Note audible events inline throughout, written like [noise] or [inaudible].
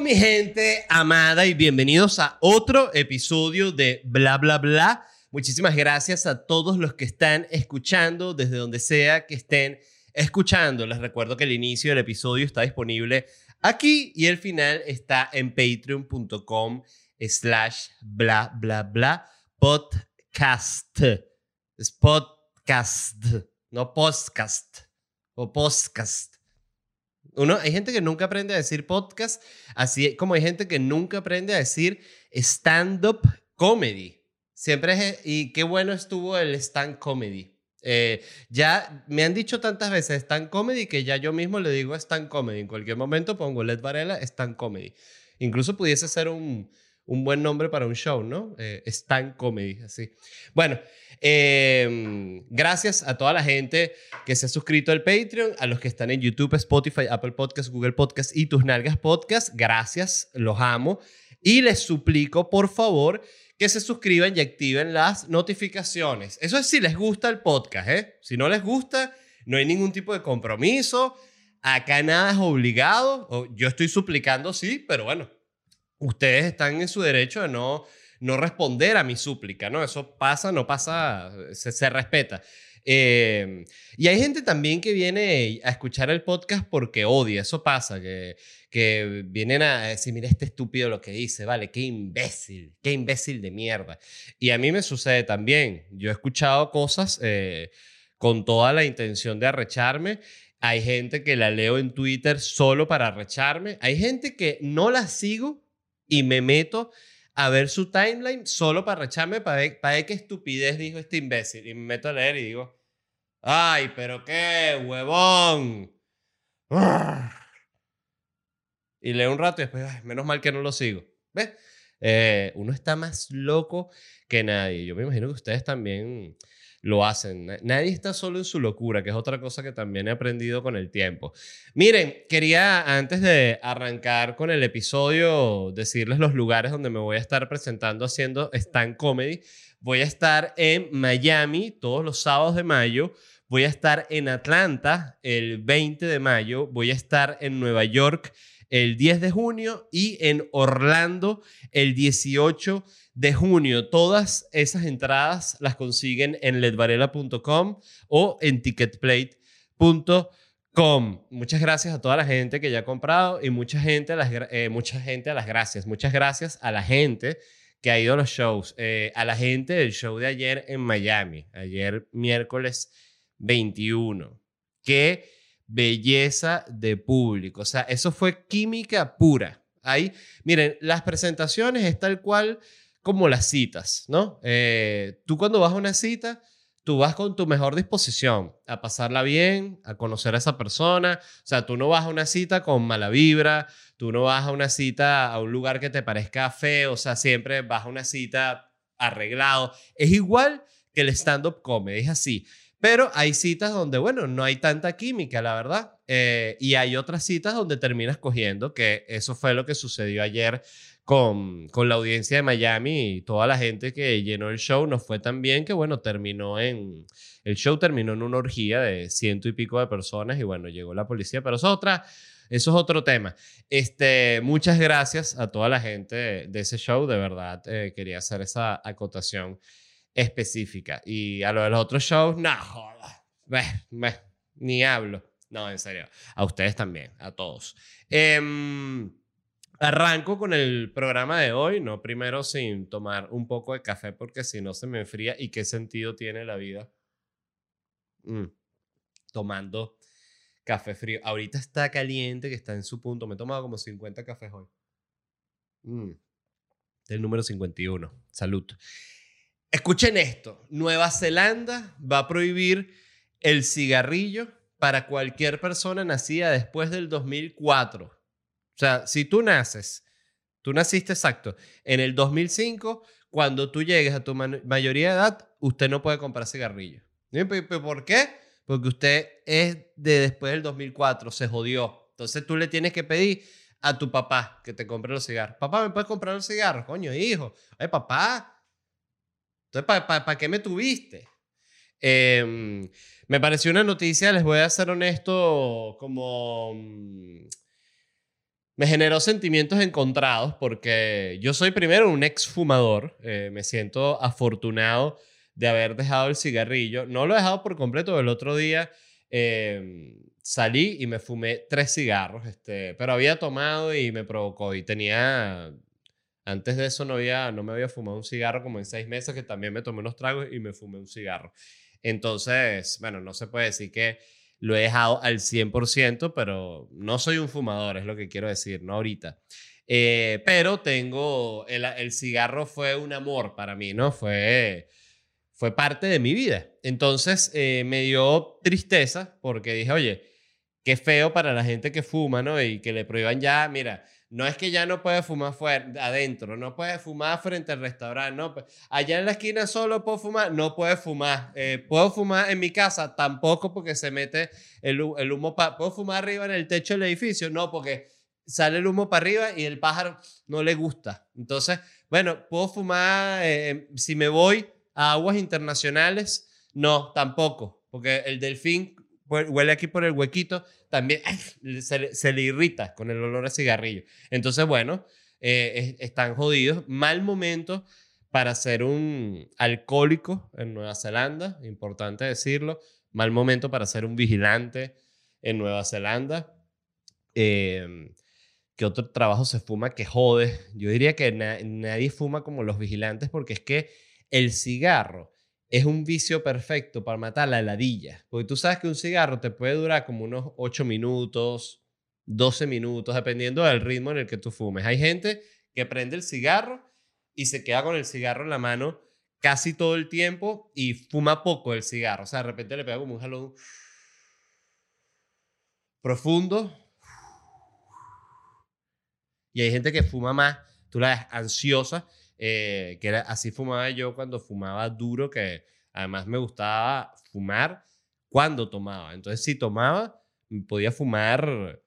Mi gente amada y bienvenidos a otro episodio de Bla Bla Bla. Muchísimas gracias a todos los que están escuchando desde donde sea que estén escuchando. Les recuerdo que el inicio del episodio está disponible aquí y el final está en patreon.com slash bla bla bla podcast. Es podcast, no podcast o podcast. Uno, hay gente que nunca aprende a decir podcast, así como hay gente que nunca aprende a decir stand-up comedy. Siempre es, y qué bueno estuvo el stand comedy. Eh, ya me han dicho tantas veces stand comedy que ya yo mismo le digo stand comedy. En cualquier momento pongo Led Varela stand comedy. Incluso pudiese ser un, un buen nombre para un show, ¿no? Eh, comedy, así. Bueno, em, gracias a toda la gente que se ha suscrito al Patreon, a los que están en YouTube, Spotify, Apple Podcasts, Google Podcasts y Tus Nalgas Podcast. Gracias, los amo. Y les suplico, por favor, que se suscriban y activen las notificaciones. Eso es si les gusta el podcast, ¿eh? Si no les gusta, no hay ningún tipo de compromiso. Acá nada es obligado. Yo estoy suplicando, sí, pero bueno, ustedes están en su derecho de no, no responder a mi súplica, ¿no? Eso pasa, no pasa, se, se respeta. Eh, y hay gente también que viene a escuchar el podcast porque odia, eso pasa, que, que vienen a decir, mira este estúpido lo que dice, vale, qué imbécil, qué imbécil de mierda. Y a mí me sucede también, yo he escuchado cosas eh, con toda la intención de arrecharme. Hay gente que la leo en Twitter solo para arrecharme. Hay gente que no la sigo y me meto a ver su timeline solo para recharme, para ver, para ver qué estupidez dijo este imbécil. Y me meto a leer y digo, ay, pero qué huevón. [laughs] Y leo un rato y después, menos mal que no lo sigo. ¿Ves? Eh, uno está más loco que nadie. Yo me imagino que ustedes también lo hacen. Nadie está solo en su locura, que es otra cosa que también he aprendido con el tiempo. Miren, quería antes de arrancar con el episodio decirles los lugares donde me voy a estar presentando haciendo stand comedy. Voy a estar en Miami todos los sábados de mayo. Voy a estar en Atlanta el 20 de mayo. Voy a estar en Nueva York el 10 de junio y en Orlando el 18 de junio. Todas esas entradas las consiguen en ledvarela.com o en ticketplate.com. Muchas gracias a toda la gente que ya ha comprado y mucha gente a las, eh, mucha gente las gracias. Muchas gracias a la gente que ha ido a los shows. Eh, a la gente del show de ayer en Miami, ayer miércoles 21. Que belleza de público. O sea, eso fue química pura. Ahí, miren, las presentaciones es tal cual como las citas, ¿no? Eh, tú cuando vas a una cita, tú vas con tu mejor disposición a pasarla bien, a conocer a esa persona. O sea, tú no vas a una cita con mala vibra, tú no vas a una cita a un lugar que te parezca feo, o sea, siempre vas a una cita arreglado. Es igual que el stand-up comedy, es así. Pero hay citas donde, bueno, no hay tanta química, la verdad. Eh, y hay otras citas donde terminas cogiendo, que eso fue lo que sucedió ayer con, con la audiencia de Miami y toda la gente que llenó el show. Nos fue tan bien que, bueno, terminó en... El show terminó en una orgía de ciento y pico de personas y, bueno, llegó la policía. Pero eso es otra... Eso es otro tema. Este, muchas gracias a toda la gente de, ese show. De verdad, eh, quería hacer esa acotación específica. Y a lo de los otros shows, no, joda. ni hablo. No, en serio. A ustedes también, a todos. Em, arranco con el programa de hoy, no primero sin tomar un poco de café porque si no se me enfría. ¿Y qué sentido tiene la vida? Mm, tomando café frío. Ahorita está caliente, que está en su punto. Me he tomado como 50 cafés hoy. Mm, el número 51. Salud. Escuchen esto, Nueva Zelanda va a prohibir el cigarrillo para cualquier persona nacida después del 2004. O sea, si tú naces, tú naciste exacto, en el 2005, cuando tú llegues a tu mayoría de edad, usted no puede comprar cigarrillo. ¿Por qué? Porque usted es de después del 2004, se jodió. Entonces tú le tienes que pedir a tu papá que te compre los cigarros. Papá, ¿me puedes comprar los cigarros? Coño, hijo. Ay, papá, entonces, ¿para qué me tuviste? Em, me pareció una noticia, les voy a ser honesto, como... Mm, me generó sentimientos encontrados porque yo soy primero un ex fumador, eh, me siento afortunado de haber dejado el cigarrillo. No lo he dejado por completo, el otro día em, salí y me fumé tres cigarros, este, pero había tomado y me provocó y tenía... Antes de eso no, había, no me había fumado un cigarro como en seis meses, que también me tomé unos tragos y me fumé un cigarro. Entonces, bueno, no se puede decir que lo he dejado al 100%, pero no soy un fumador, es lo que quiero decir, no ahorita. Eh, pero tengo, el, el, cigarro fue un amor para mí, ¿no? Fue, fue parte de mi vida. Entonces eh, me dio tristeza porque dije, oye, qué feo para la gente que fuma, ¿no? Y que le prohíban ya, mira, no es que ya no puede fumar fuera, adentro, no puede fumar frente al restaurante, no. Allá en la esquina solo puedo fumar, no puede fumar. Eh, puedo fumar en mi casa, tampoco porque se mete el, humo. para ¿Puedo fumar arriba en el techo del edificio? No, porque sale el humo para arriba y el pájaro no le gusta. Entonces, bueno, puedo fumar, eh, si me voy a aguas internacionales, no, tampoco, porque el delfín huele aquí por el huequito, también [laughs] se, le irrita con el olor a cigarrillo. Entonces, bueno, eh, están jodidos. Mal momento para ser un alcohólico en Nueva Zelanda, importante decirlo. Mal momento para ser un vigilante en Nueva Zelanda. Eh, ¿Qué otro trabajo se fuma que jode? Yo diría que nadie fuma como los vigilantes porque es que el cigarro es un vicio perfecto para matar la heladilla. Porque tú sabes que un cigarro te puede durar como unos 8 minutos, 12 minutos, dependiendo del ritmo en el que tú fumes. Hay gente que prende el cigarro y se queda con el cigarro en la mano casi todo el tiempo y fuma poco el cigarro. O sea, de repente le pega como un jalón profundo. Y hay gente que fuma más, tú la ves ansiosa eh, que era, así fumaba yo cuando fumaba duro, que además me gustaba fumar cuando tomaba. Entonces, si tomaba, podía fumar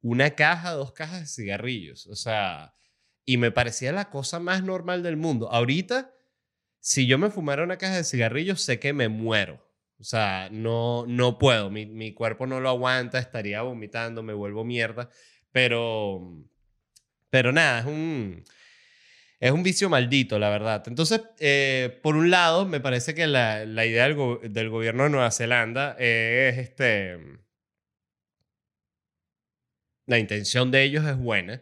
una caja, dos cajas de cigarrillos. O sea, y me parecía la cosa más normal del mundo. Ahorita, si yo me fumara una caja de cigarrillos, sé que me muero. O sea, no, no puedo, mi, mi cuerpo no lo aguanta, estaría vomitando, me vuelvo mierda. Pero, pero nada, es un, es un vicio maldito, la verdad. Entonces, eh, por un lado, me parece que la, la idea del, gobierno de Nueva Zelanda es este... La intención de ellos es buena.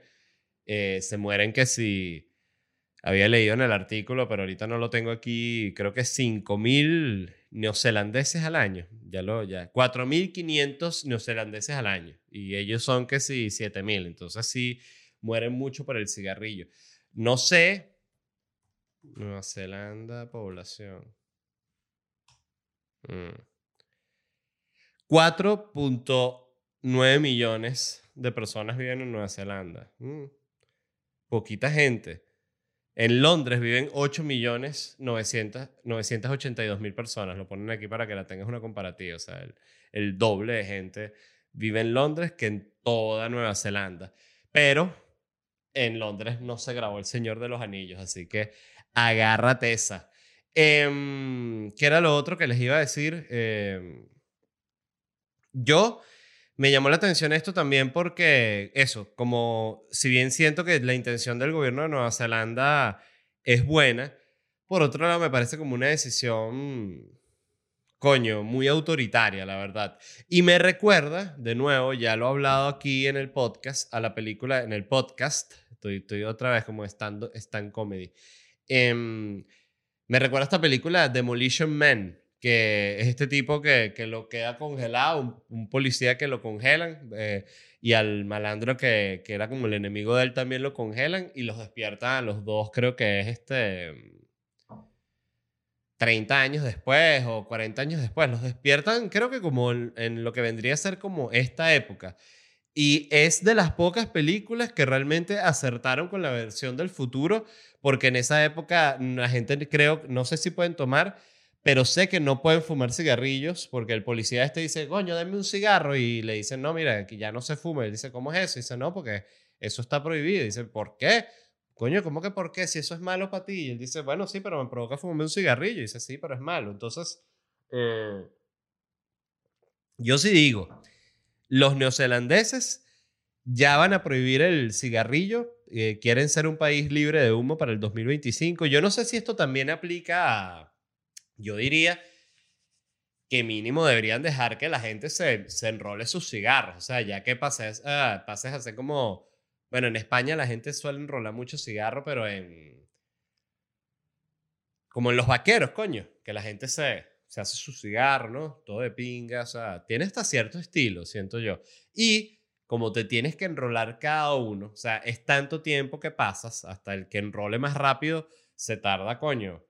Eh, se mueren que si... Había leído en el artículo, pero ahorita no lo tengo aquí. Creo que 5.000 neozelandeses al año. Ya lo, ya. 4.500 neozelandeses al año. Y ellos son que si 7.000. Entonces sí, mueren mucho por el cigarrillo. No sé. Nueva Zelanda, población. 4.9 mm. millones de personas viven en Nueva Zelanda. Mm. Poquita gente. En Londres viven 8 millones 982 mil personas. Lo ponen aquí para que la tengas una comparativa. O sea, el doble de gente vive en Londres que en toda Nueva Zelanda. Pero en Londres no se grabó El Señor de los Anillos, así que agárrate esa. Em, ¿Qué era lo otro que les iba a decir? Em, yo me llamó la atención esto también porque eso, como si bien siento que la intención del gobierno de Nueva Zelanda es buena, por otro lado me parece como una decisión coño, muy autoritaria, la verdad. Y me recuerda, de nuevo, ya lo he hablado aquí en el podcast, a la película, en el podcast, estoy, estoy otra vez como estando, stand comedy. Em, me recuerda a esta película Demolition Man, que es este tipo que, que lo queda congelado, un, policía que lo congelan eh, y al malandro que, que, era como el enemigo de él también lo congelan y los despiertan a los dos, creo que es este 30 años después o 40 años después. Los despiertan, creo que como en, lo que vendría a ser como esta época. Y es de las pocas películas que realmente acertaron con la versión del futuro, porque en esa época la gente creo, no sé si pueden tomar, pero sé que no pueden fumar cigarrillos, porque el policía este dice, coño, dame un cigarro, y le dicen, no, mira, aquí ya no se fuma. Él dice, ¿cómo es eso? Y dice, no, porque eso está prohibido. Y dice, ¿por qué? coño, ¿cómo que por qué? Si eso es malo para ti. Y él dice, bueno, sí, pero me provoca fumarme un cigarrillo. Y dice, sí, pero es malo. Entonces, eh, yo sí digo, los neozelandeses ya van a prohibir el cigarrillo. eh, quieren ser un país libre de humo para el 2025. Yo no sé si esto también aplica a, yo diría que mínimo deberían dejar que la gente se, se enrole sus cigarros. O sea, ya que pases, a pases a hacer como, bueno, en España la gente suele enrolar mucho cigarro, pero en, como en los vaqueros, coño, que la gente se, se hace su cigarro, ¿no? Todo de pinga, o sea, tiene hasta cierto estilo, siento yo. Y como te tienes que enrolar cada uno, o sea, es tanto tiempo que pasas, hasta el que enrole más rápido se tarda, coño.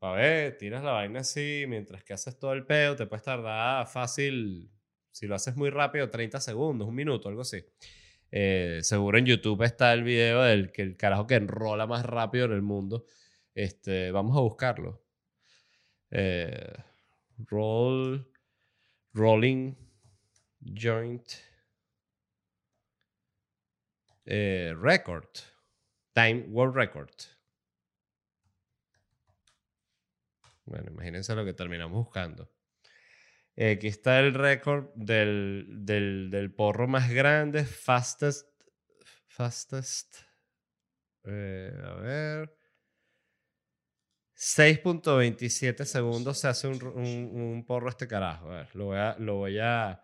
A ver, tiras la vaina así, mientras que haces todo el pedo, te puedes tardar fácil, si lo haces muy rápido, 30 segundos, un minuto, algo así. Eh, seguro en YouTube está el video del que el carajo que enrola más rápido en el mundo. Este, vamos a buscarlo. Eh, roll, rolling joint eh, record. Time World Record. Bueno, imagínense lo que terminamos buscando. Eh, aquí está el récord del, del, del porro más grande, fastest, fastest, eh, a ver, 6.27 segundos se hace un, un- porro este carajo. A ver, lo voy a, lo voy a,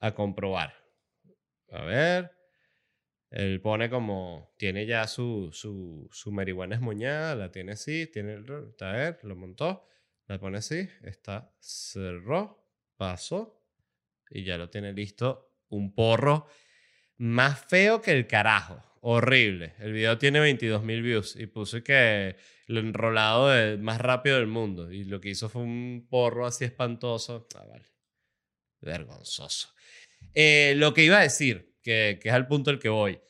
a comprobar. A ver. Él pone como, tiene ya su, su, su marihuana la tiene así, tiene a ver, lo montó, la pone así, está, cerró, pasó y ya lo tiene listo. Un porro más feo que el carajo. Horrible. El video tiene 22 mil views y puse que lo enrolado más rápido del mundo. Y lo que hizo fue un porro así espantoso. Ah, vale. Vergonzoso. Eh, lo que iba a decir, que, que es al punto al que voy.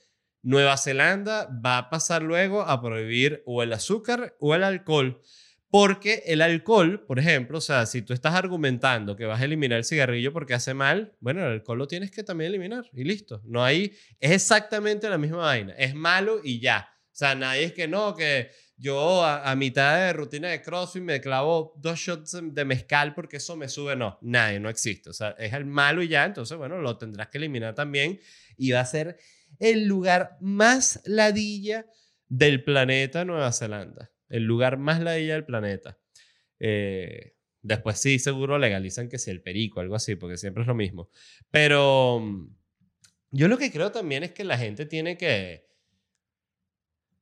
Nueva Zelanda va a pasar luego a prohibir o el azúcar o el alcohol. Porque el alcohol, por ejemplo, o sea, si tú estás argumentando que vas a eliminar el cigarrillo porque hace mal, bueno, el alcohol lo tienes que también eliminar y listo. No hay, es exactamente la misma vaina. Es malo y ya. O sea, nadie es que no, que yo a, a mitad de rutina de CrossFit me clavo dos shots de- mezcal porque eso me sube. No, nadie, no existe. O sea, es el malo y ya. Entonces, bueno, lo tendrás que eliminar también y va a ser el lugar más ladilla del planeta Nueva Zelanda. El lugar más ladilla del planeta. Eh, después sí, seguro legalizan que sea el perico, algo así, porque siempre es lo mismo. Pero mm, yo lo que creo también es que la gente tiene que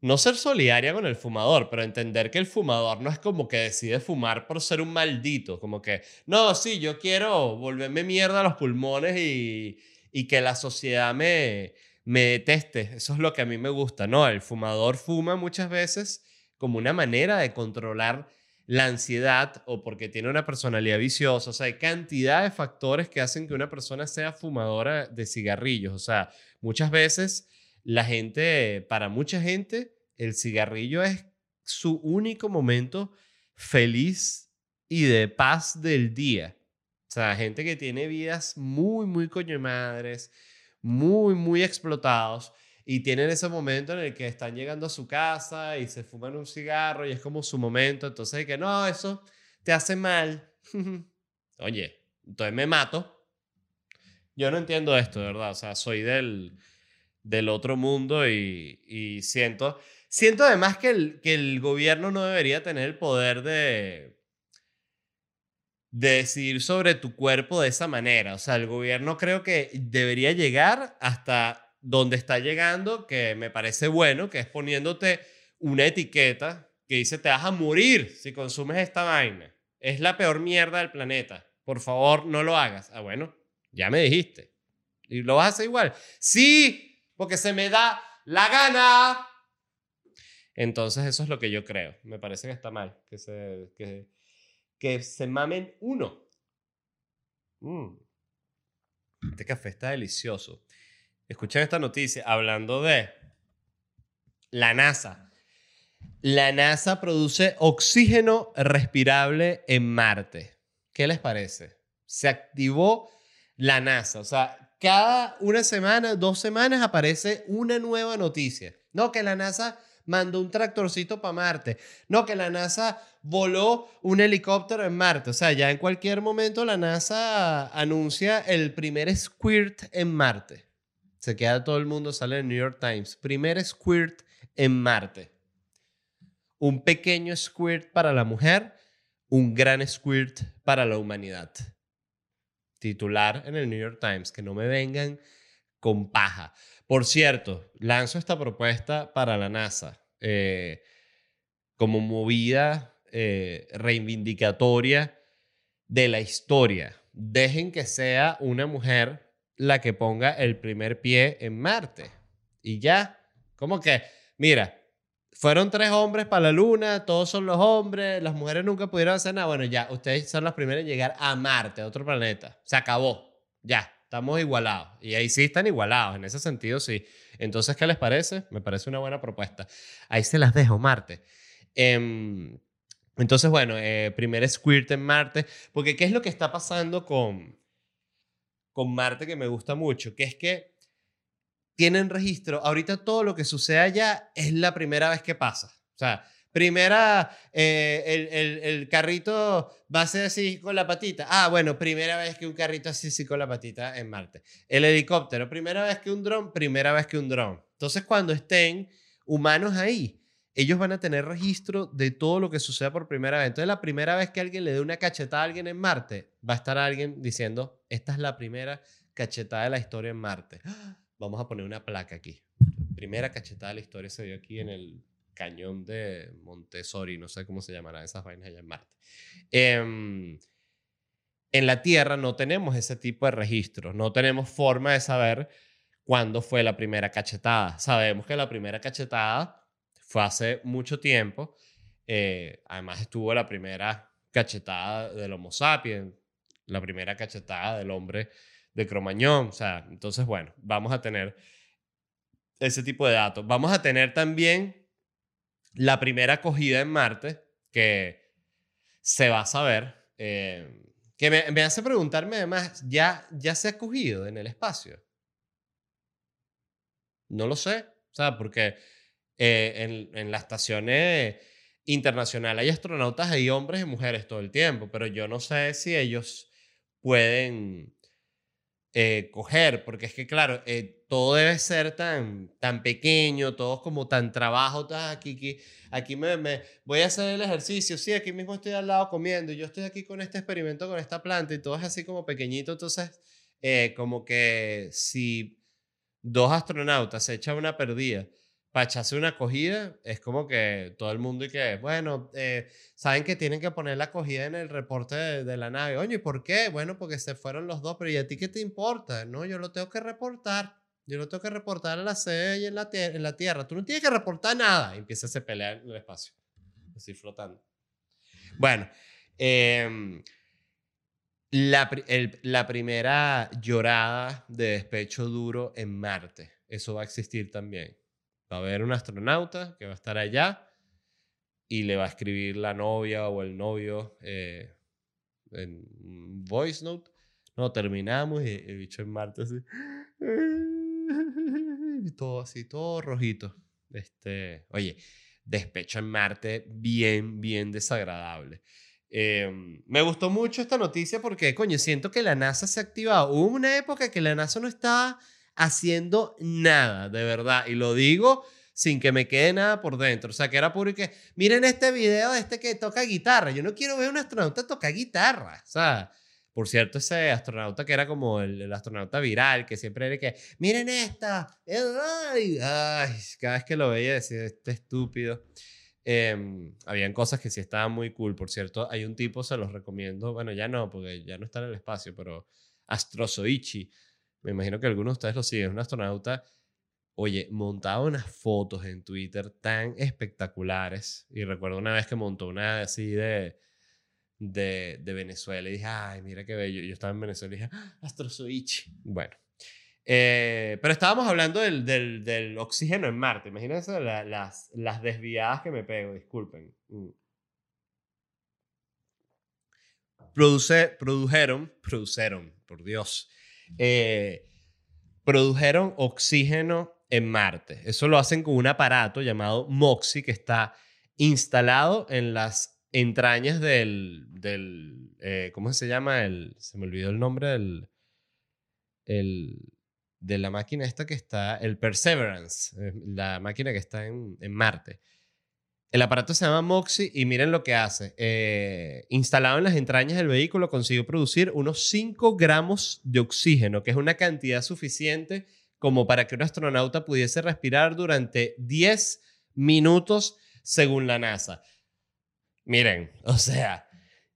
no ser solidaria con el fumador, pero entender que el fumador no es como que decide fumar por ser un maldito, como que, no, sí, yo quiero volverme mierda a los pulmones y, y que la sociedad me, me deteste. Eso es lo que a mí me gusta. No, el fumador fuma muchas veces como una manera de controlar la ansiedad o porque tiene una personalidad viciosa. O sea, hay cantidad de factores que hacen que una persona sea fumadora de cigarrillos. O sea, muchas veces la gente, para mucha gente, el cigarrillo es su único momento feliz y de paz del día. O sea, gente que tiene vidas muy, muy coño madres, muy, muy explotados y tienen ese momento en el que están llegando a su casa y se fuman un cigarro y es como su momento. Entonces, que no, eso te hace mal. [laughs] Oye, entonces me mato. Yo no entiendo esto, de verdad. O sea, soy del, del otro mundo y, y siento, siento además que el, que el gobierno no debería tener el poder de, de decidir sobre tu cuerpo de esa manera. O sea, el gobierno creo que debería llegar hasta donde está llegando, que me parece bueno, que es poniéndote una etiqueta que dice te vas a morir si consumes esta vaina. Es la peor mierda del planeta. Por favor, no lo hagas. Ah, bueno, ya me dijiste. ¿Y lo vas a hacer igual? Sí, porque se me da la gana. Entonces eso es lo que yo creo. Me parece que está mal. Que se, que, se mamen uno. Mm. Este café está delicioso. Escuchen esta noticia hablando de la NASA. La NASA produce oxígeno respirable en Marte. ¿Qué les parece? Se activó la NASA. O sea, cada una semana, dos semanas aparece una nueva noticia. No, que la NASA mandó un tractorcito para Marte. No, que la NASA voló un helicóptero en Marte. O sea, ya en cualquier momento la NASA anuncia el primer squirt en Marte. Se queda todo el mundo, sale en New York Times. Primer squirt en Marte. Un pequeño squirt para la mujer, un gran squirt para la humanidad. Titular en el New York Times, que no me vengan con paja. Por cierto, lanzo esta propuesta para la NASA eh, como movida eh, reivindicatoria de la historia. Dejen que sea una mujer la que ponga el primer pie en Marte. Y ya, como que, mira, fueron tres hombres para la luna, todos son los hombres, las mujeres nunca pudieron hacer nada. Bueno, ya, ustedes son las primeras en llegar a Marte, otro planeta. Se acabó. Ya, estamos igualados. Y ahí sí están igualados, en ese sentido sí. Entonces, ¿qué les parece? Me parece una buena propuesta. Ahí se las dejo, Marte. Em, entonces, bueno, eh, primer squirt en Marte. Porque, ¿qué es lo que está pasando con, con Marte que me gusta mucho? Que es que tienen registro. Ahorita todo lo que sucede allá es la primera vez que pasa. O sea, primera, eh, el, el, carrito va a ser así con la patita. Ah, bueno, primera vez que un carrito así, así con la patita en Marte. El helicóptero, primera vez que un dron, primera vez que un dron. Entonces, cuando estén humanos ahí, ellos van a tener registro de todo lo que suceda por primera vez. Entonces, la primera vez que alguien le dé una cachetada a alguien en Marte, va a estar alguien diciendo, esta es la primera cachetada de la historia en Marte. ¡Ah! Vamos a poner una placa aquí. Primera cachetada de la historia se dio aquí en el cañón de Montessori, no sé cómo se llamarán esas vainas allá en Marte. Em, en la Tierra no tenemos ese tipo de registros, no tenemos forma de saber cuándo fue la primera cachetada. Sabemos que la primera cachetada fue hace mucho tiempo, eh, además estuvo la primera cachetada del Homo sapiens, la primera cachetada del hombre de Cromañón. O sea, entonces, bueno, vamos a tener ese tipo de datos. Vamos a tener también la primera acogida en Marte, que se va a saber. Eh, que me, hace preguntarme además, ¿ya, ¿ya se ha acogido en el espacio? No lo sé. O sea, porque eh, en, en las estaciones internacionales hay astronautas, hay hombres y mujeres todo el tiempo, pero yo no sé si ellos pueden eh, coger, porque es que, claro, eh, todo debe ser tan, tan pequeño, todo es como tan trabajo, aquí, aquí, aquí me, me, voy a hacer el ejercicio, sí, aquí mismo estoy al lado comiendo, y yo estoy aquí con este experimento, con esta planta, y todo es así como pequeñito, entonces, eh, como que si dos astronautas se echan una perdida, para echarse una acogida, es como que todo el mundo y que, bueno, eh, saben que tienen que poner la acogida en el reporte de, la nave. Oye, ¿por qué? Bueno, porque se fueron los dos, pero ¿y a ti qué te importa? No, yo lo tengo que reportar. Yo lo tengo que reportar en la sede y en la, en la Tierra. Tú no tienes que reportar nada. Y empieza a pelear en el espacio, así flotando. Bueno, em, la, la primera llorada de despecho duro en Marte, eso va a existir también Va a haber un astronauta que va a estar allá y le va a escribir la novia o el novio eh, en voice note. No, terminamos y el bicho en Marte así. [laughs] Y todo así, todo rojito. Este, oye, despecho en Marte bien, bien desagradable. Em, me gustó mucho esta noticia porque, coño, siento que la NASA se ha activado. Hubo una época que la NASA no estaba haciendo nada, de verdad. Y lo digo sin que me quede nada por dentro. O sea, que era puro y que, miren este video de este que toca guitarra. Yo no quiero ver a un astronauta tocar guitarra. O sea, por cierto, ese astronauta que era como el, astronauta viral, que siempre era que, miren esta. Ay, cada vez que lo veía decía, este estúpido. Eh, habían cosas que sí estaban muy cool. Por cierto, hay un tipo, se los recomiendo. Bueno, ya no, porque ya no está en el espacio, pero Astrozoichi me imagino que algunos de ustedes lo siguen, un astronauta, oye, montaba unas fotos en Twitter tan espectaculares. Y recuerdo una vez que montó una así de, de, de Venezuela y dije, ay, mira qué bello. Yo estaba en Venezuela y dije, ¡Ah. Bueno. Eh, pero estábamos hablando del, del, del, oxígeno en Marte. Imagínense las, las desviadas que me pego, disculpen. Mm. Produce, produjeron, produjeron, por Dios, eh, produjeron oxígeno en Marte. Eso lo hacen con un aparato llamado MOXIE que está instalado en las entrañas del, del eh, ¿cómo se llama? El, se me olvidó el nombre del, el, de la máquina esta que está, el Perseverance, eh, la máquina que está en, en Marte. El aparato se llama Moxie y miren lo que hace. Eh, instalado en las entrañas del vehículo, consiguió producir unos 5 gramos de oxígeno, que es una cantidad suficiente como para que un astronauta pudiese respirar durante 10 minutos según la NASA. Miren, o sea,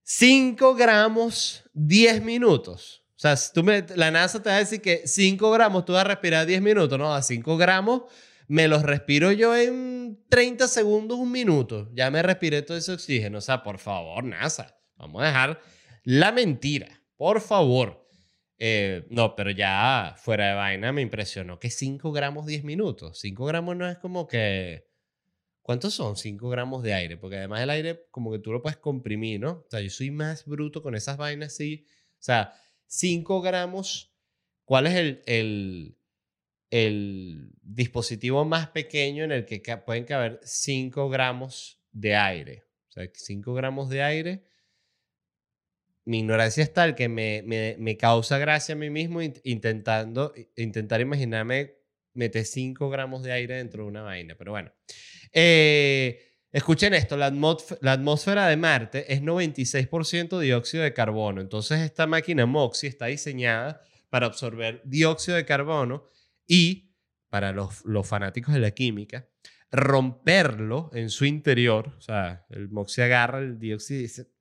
5 gramos, 10 minutos. O sea, tú me, la NASA te va a decir que 5 gramos tú vas a respirar 10 minutos, no, a 5 gramos me los respiro yo en 30 segundos, un minuto. Ya me respiré todo ese oxígeno. O sea, por favor, NASA, vamos a dejar la mentira, por favor. Eh, no, pero ya fuera de vaina me impresionó que 5 gramos 10 minutos. 5 gramos no es como que... ¿Cuántos son 5 gramos de aire? Porque además el aire como que tú lo puedes comprimir, ¿no? O sea, yo soy más bruto con esas vainas, sí. O sea, 5 gramos, ¿cuál es el, el, el dispositivo más pequeño en el que pueden caber 5 gramos de aire? O sea, 5 gramos de aire. Mi ignorancia es tal que me, me, me causa gracia a mí mismo intentando, intentar imaginarme meter 5 gramos de aire dentro de una vaina. Pero bueno. Eh, Escuchen esto, la, atmósfera de Marte es 96% dióxido de carbono. Entonces esta máquina MOXIE está diseñada para absorber dióxido de carbono y, para los, fanáticos de la química, romperlo en su interior. O sea, el MOXIE agarra el dióxido y dice...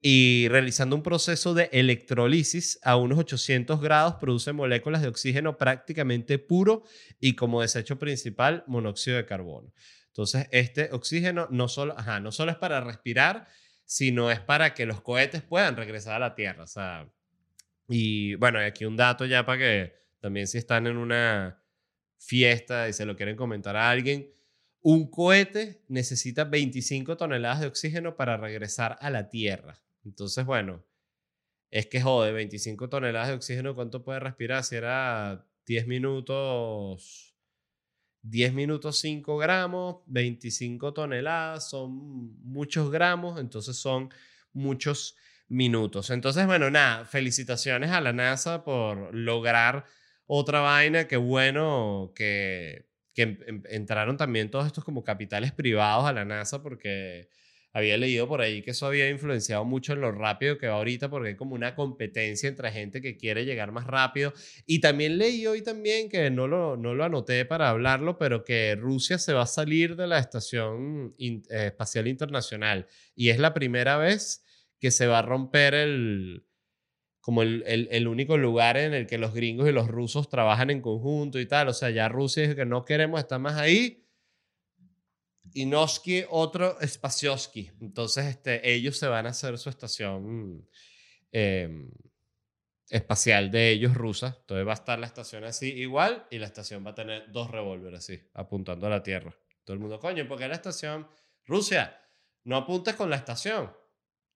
Y realizando un proceso de electrolisis a unos 800 grados produce moléculas de oxígeno prácticamente puro y como desecho principal monóxido de carbono. Entonces, este oxígeno no solo, no solo es para respirar, sino es para que los cohetes puedan regresar a la Tierra. O sea, y bueno, aquí un dato ya para que también si están en una fiesta y se lo quieren comentar a alguien, un cohete necesita 25 toneladas de oxígeno para regresar a la Tierra. Entonces, bueno, es que jode, 25 toneladas de oxígeno, ¿cuánto puede respirar? Si era 10 minutos 10 minutos 5 gramos, 25 toneladas, son muchos gramos, entonces son muchos minutos. Entonces, bueno, nada, felicitaciones a la NASA por lograr otra vaina, qué bueno que, que entraron también todos estos como capitales privados a la NASA porque había leído por ahí que eso había influenciado mucho en lo rápido que va ahorita porque hay como una competencia entre gente que quiere llegar más rápido. Y también leí hoy también que no lo, no lo anoté para hablarlo, pero que Rusia se va a salir de la Estación eh, Espacial Internacional. Y es la primera vez que se va a romper el como el, el, el, único lugar en el que los gringos y los rusos trabajan en conjunto y tal. O sea, ya Rusia dice que no queremos estar más ahí Inoski, otro Spacioski. Entonces, este, ellos se van a hacer su estación em, espacial de ellos rusa. Entonces va a estar la estación así igual y la estación va a tener dos revólveres así, apuntando a la Tierra. Todo el mundo, coño, porque la estación... Rusia, no apuntes con la estación.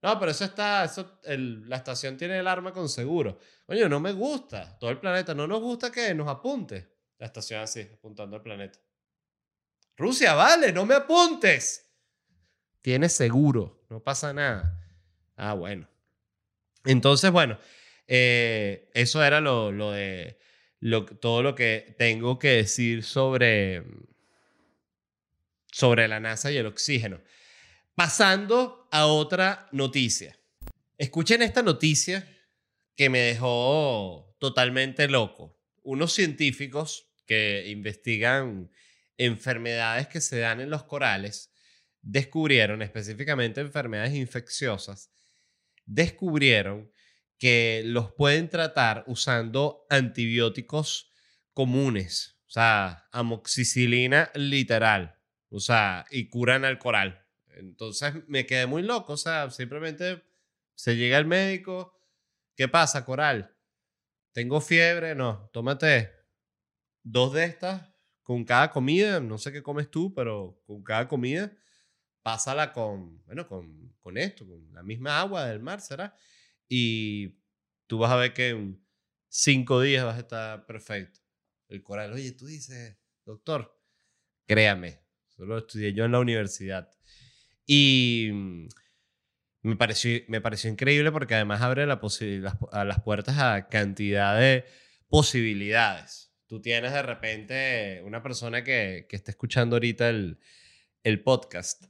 No, pero eso está, eso, la estación tiene el arma con seguro. Coño, no me gusta. Todo el planeta, no nos gusta que nos apunte. La estación así, apuntando al planeta. Rusia, vale, no me apuntes. Tienes seguro, no pasa nada. Ah, bueno. Entonces, bueno, eh, eso era lo, lo de lo, todo lo que tengo que decir sobre, sobre la NASA y el oxígeno. Pasando a otra noticia. Escuchen esta noticia que me dejó totalmente loco. Unos científicos que investigan enfermedades que se dan en los corales, descubrieron, específicamente enfermedades infecciosas, descubrieron que los pueden tratar usando antibióticos comunes, o sea, amoxicilina literal, o sea, y curan al coral. Entonces me quedé muy loco, o sea, simplemente se llega al médico, ¿qué pasa, coral? ¿Tengo fiebre? No, tómate dos de estas con cada comida, no sé qué comes tú, pero con cada comida, pásala con, bueno, con, con esto, con la misma agua del mar, ¿será? Y tú vas a ver que en cinco días vas a estar perfecto. El coral, oye, tú dices, doctor, créame, solo estudié yo en la universidad. Y mm, me pareció, me pareció increíble porque además abre la a las puertas a cantidad de posibilidades. Tú tienes de repente una persona que, que esté escuchando ahorita el, el podcast,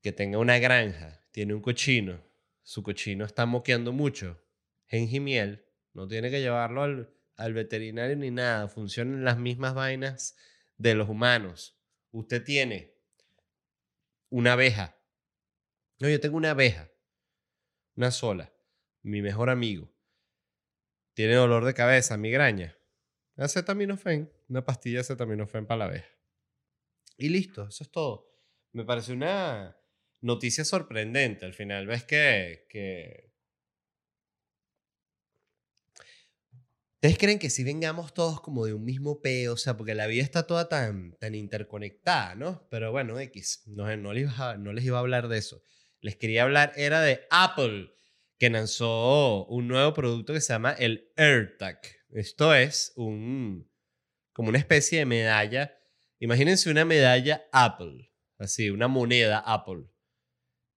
que tenga una granja, tiene un cochino, su cochino está moqueando mucho, miel, no tiene que llevarlo al, al veterinario ni nada, funcionan las mismas vainas de los humanos. Usted tiene una abeja. No, yo tengo una abeja, una sola, mi mejor amigo. Tiene dolor de cabeza, migraña. Acetaminofén, una pastilla de acetaminofén para la abeja. Y listo, eso es todo. Me parece una noticia sorprendente al final. Ves que, que... ¿Ustedes creen que si vengamos todos como de un mismo peo? O sea, porque la vida está toda tan, tan interconectada, ¿no? Pero bueno, X, no, no, les iba, no les iba a hablar de eso. Les quería hablar, era de Apple, que lanzó un nuevo producto que se llama el AirTag. Esto es un, como una especie de medalla Imagínense una medalla Apple, así, una moneda Apple.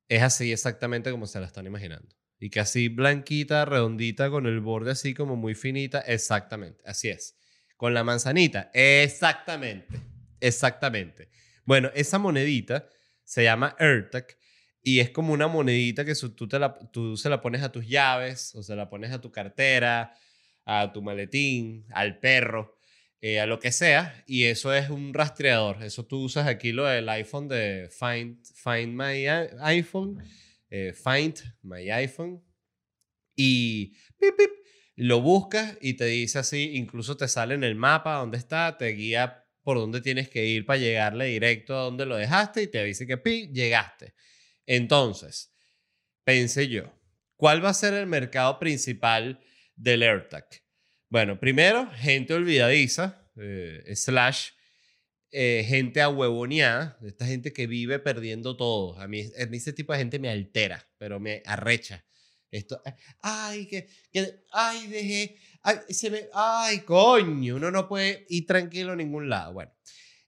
Es así exactamente como se la están imaginando. Y que así blanquita, redondita, con el borde así como muy finita. Exactamente, así es. Con la manzanita. Exactamente, exactamente. Bueno, esa monedita se llama AirTag y es como una monedita que tú, te la, tú se la pones a tus llaves o se la pones a tu cartera, a tu maletín, al perro. Eh, a lo que sea, y eso es un rastreador. Eso tú usas aquí lo del iPhone de Find, find My iPhone, eh, Find My iPhone, y lo buscas y te dice así, incluso te sale en el mapa dónde está, te guía por dónde tienes que ir para llegarle directo a donde lo dejaste y te dice que llegaste. Entonces, pensé yo, ¿cuál va a ser el mercado principal del AirTag? Bueno, primero, gente olvidadiza, eh, slash, eh, gente ahuevoneada, esta gente que vive perdiendo todo. A mí, a mí ese tipo de gente me altera, pero me arrecha. Esto, ay, que, que ay, dejé, ay, se me, ay, coño, uno no puede ir tranquilo a ningún lado. Bueno,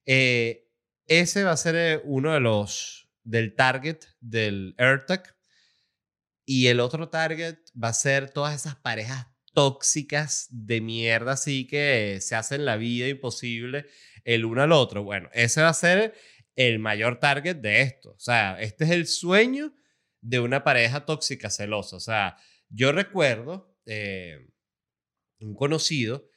eh, ese va a ser uno de los, del target del AirTag. Y el otro target va a ser todas esas parejas tóxicas de mierda así que se hacen la vida imposible el uno al otro. Bueno, ese va a ser el mayor target de esto. O sea, este es el sueño de una pareja tóxica celosa. O sea, yo recuerdo eh, un conocido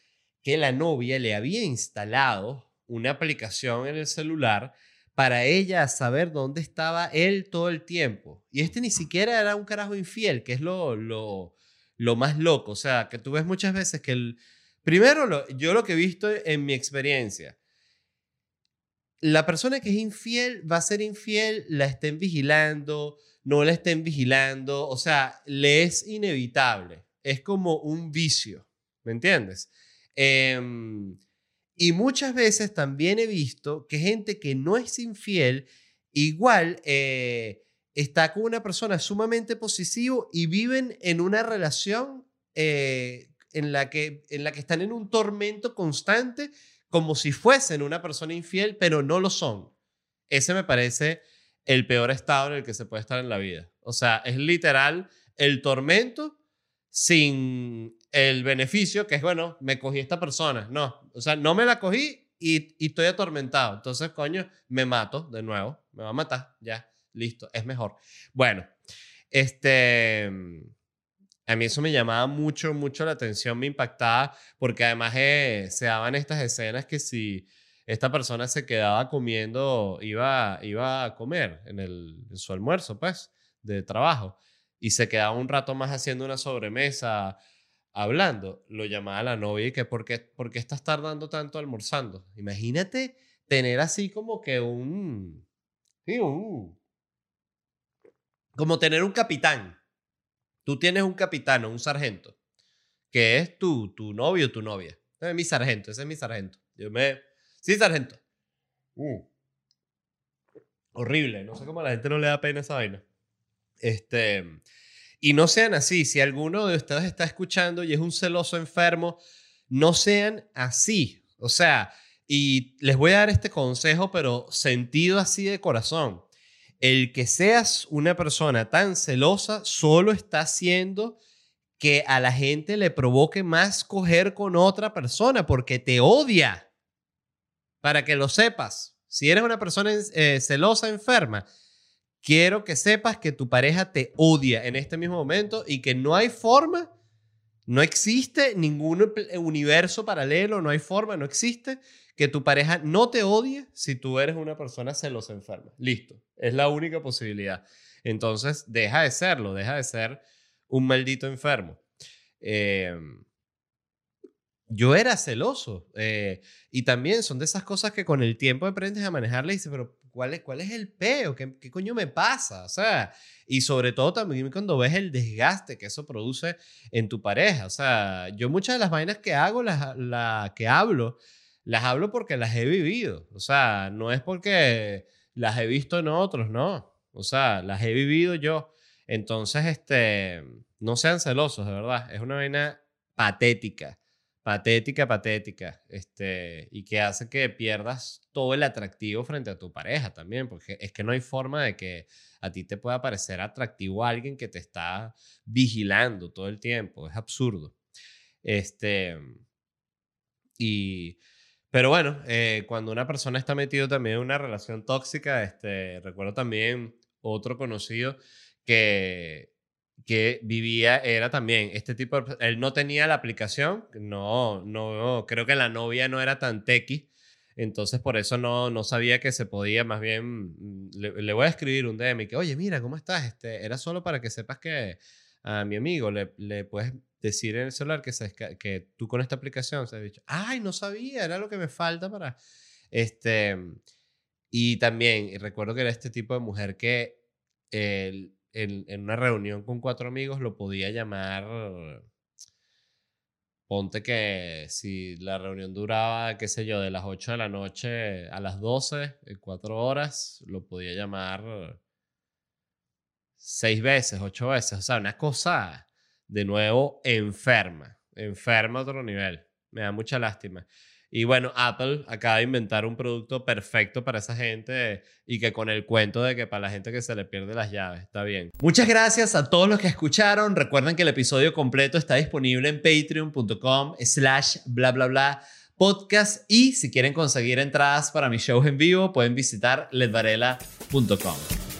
que la novia le había instalado una aplicación en el celular para ella saber dónde estaba él todo el tiempo. Y este ni siquiera era un carajo infiel, que es lo, lo, lo más loco. O sea, que tú ves muchas veces que el... Primero, yo lo que he visto en mi experiencia, la persona que es infiel va a ser infiel, la estén vigilando, no la estén vigilando, o sea, le es inevitable. Es como un vicio, ¿me entiendes? Em, y muchas veces también he visto que gente que no es infiel, igual eh, está con una persona sumamente posesivo y viven en una relación eh, en, la que, en la que están en un tormento constante como si fuesen una persona infiel, pero no lo son. Ese me parece el peor estado en el que se puede estar en la vida. O sea, es literal el tormento sin el beneficio, que es, bueno, me cogí esta persona. No, o sea, no me la cogí y, y estoy atormentado. Entonces, coño, me mato de nuevo, me va a matar, ya listo, es mejor. Bueno, este, a mí eso me llamaba mucho, mucho la atención, me impactaba, porque además eh, se daban estas escenas que si esta persona se quedaba comiendo, iba, iba a comer en, el, su almuerzo, pues, de trabajo, y se quedaba un rato más haciendo una sobremesa, hablando, lo llamaba la novia y que, ¿por qué, ¿por qué estás tardando tanto almorzando? Imagínate tener así como que un, sí, un, como tener un capitán. Tú tienes un capitán o un sargento, que es tu, tu novio o tu novia. Ese es mi sargento, ese es mi sargento. Yo me... Sí, sargento. Uh. Horrible, no sé cómo a la gente no le da pena esa vaina. Este, y no sean así, si alguno de ustedes está escuchando y es un celoso enfermo, no sean así. O sea, y les voy a dar este consejo, pero sentido así de corazón el que seas una persona tan celosa solo está haciendo que a la gente le provoque más coger con otra persona porque te odia. Para que lo sepas. Si eres una persona eh, celosa, enferma, quiero que sepas que tu pareja te odia en este mismo momento y que no hay forma, no existe ningún universo paralelo, no hay forma, no existe que tu pareja no te odie si tú eres una persona celosa enferma. Listo, es la única posibilidad. Entonces, deja de serlo, deja de ser un maldito enfermo. Em, yo era celoso eh, y también son de esas cosas que con el tiempo aprendes a manejarle y dices, pero ¿cuál es, cuál es el peo? ¿Qué, ¿Qué, coño me pasa? O sea, y sobre todo también cuando ves el desgaste que eso produce en tu pareja. O sea, yo muchas de las vainas que hago, las la, que hablo, las hablo porque las he vivido. O sea, no es porque las he visto en otros, no. O sea, las he vivido yo. Entonces, este, no sean celosos, de verdad. Es una vaina patética. Patética, patética. Este, y que hace que pierdas todo el atractivo frente a tu pareja también. Porque es que no hay forma de que a ti te pueda parecer atractivo alguien que te está vigilando todo el tiempo. Es absurdo. Este. Y pero bueno, eh, cuando una persona está metido también en una relación tóxica, este, recuerdo también otro conocido que, que vivía, era también este tipo, de, él no tenía la aplicación, no, no, creo que la novia no era tan tequi, entonces por eso no, no sabía que se podía, más bien, mm, le, voy a escribir un DM y que, oye, mira, ¿cómo estás? Este, era solo para que sepas que a mi amigo le, le puedes decir en el celular que, que tú con esta aplicación se ha dicho, ay, no sabía, era lo que me falta para... Este, y también recuerdo que era este tipo de mujer que en, una reunión con cuatro amigos lo podía llamar, ponte que si la reunión duraba, qué sé yo, de las 8 de la noche a las 12, en cuatro horas, lo podía llamar seis veces, ocho veces, o sea, una cosa de nuevo enferma, enferma a otro nivel. Me da mucha lástima. Y bueno, Apple acaba de inventar un producto perfecto para esa gente y que con el cuento de que para la gente que se le pierde las llaves, está bien. Muchas gracias a todos los que escucharon. Recuerden que el episodio completo está disponible en patreon.com slash bla bla bla podcast y si quieren conseguir entradas para mis shows en vivo pueden visitar ledvarela.com.